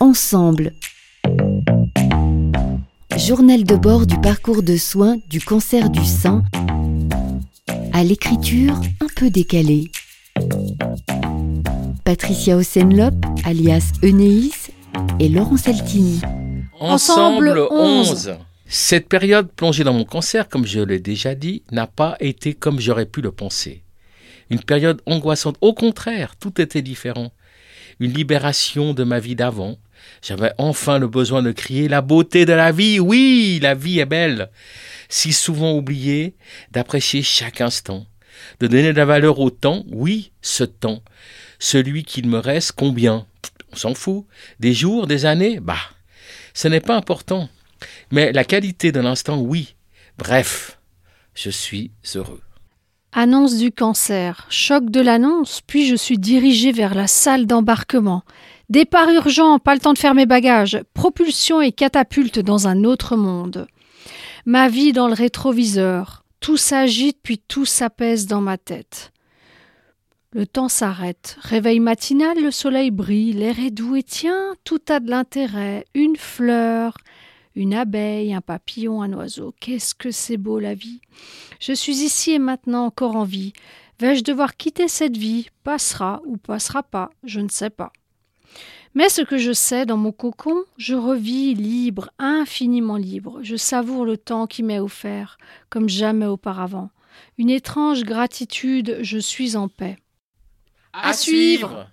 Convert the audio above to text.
Ensemble. Journal de bord du parcours de soins du cancer du sein à l'écriture un peu décalée. Patricia Osenlop, alias Enéis, et Laurent Saltini. Ensemble 11. Cette période plongée dans mon cancer, comme je l'ai déjà dit, n'a pas été comme j'aurais pu le penser. Une période angoissante. Au contraire, tout était différent. Une libération de ma vie d'avant. J'avais enfin le besoin de crier la beauté de la vie. Oui, la vie est belle. Si souvent oubliée, d'apprécier chaque instant. De donner de la valeur au temps. Oui, ce temps. Celui qu'il me reste, combien? On s'en fout. Des jours, des années? Bah, ce n'est pas important. Mais la qualité de l'instant, oui. Bref, je suis heureux. Annonce du cancer, choc de l'annonce, puis je suis dirigé vers la salle d'embarquement. Départ urgent, pas le temps de faire mes bagages, propulsion et catapulte dans un autre monde. Ma vie dans le rétroviseur, tout s'agite puis tout s'apaise dans ma tête. Le temps s'arrête. Réveil matinal, le soleil brille, l'air est doux et tiens, tout a de l'intérêt. Une fleur, une abeille, un papillon, un oiseau. Qu'est-ce que c'est beau la vie. Je suis ici et maintenant encore en vie. Vais-je devoir quitter cette vie? Passera ou passera pas, je ne sais pas. Mais ce que je sais, dans mon cocon, je revis libre, infiniment libre. Je savoure le temps qui m'est offert, comme jamais auparavant. Une étrange gratitude, je suis en paix. À suivre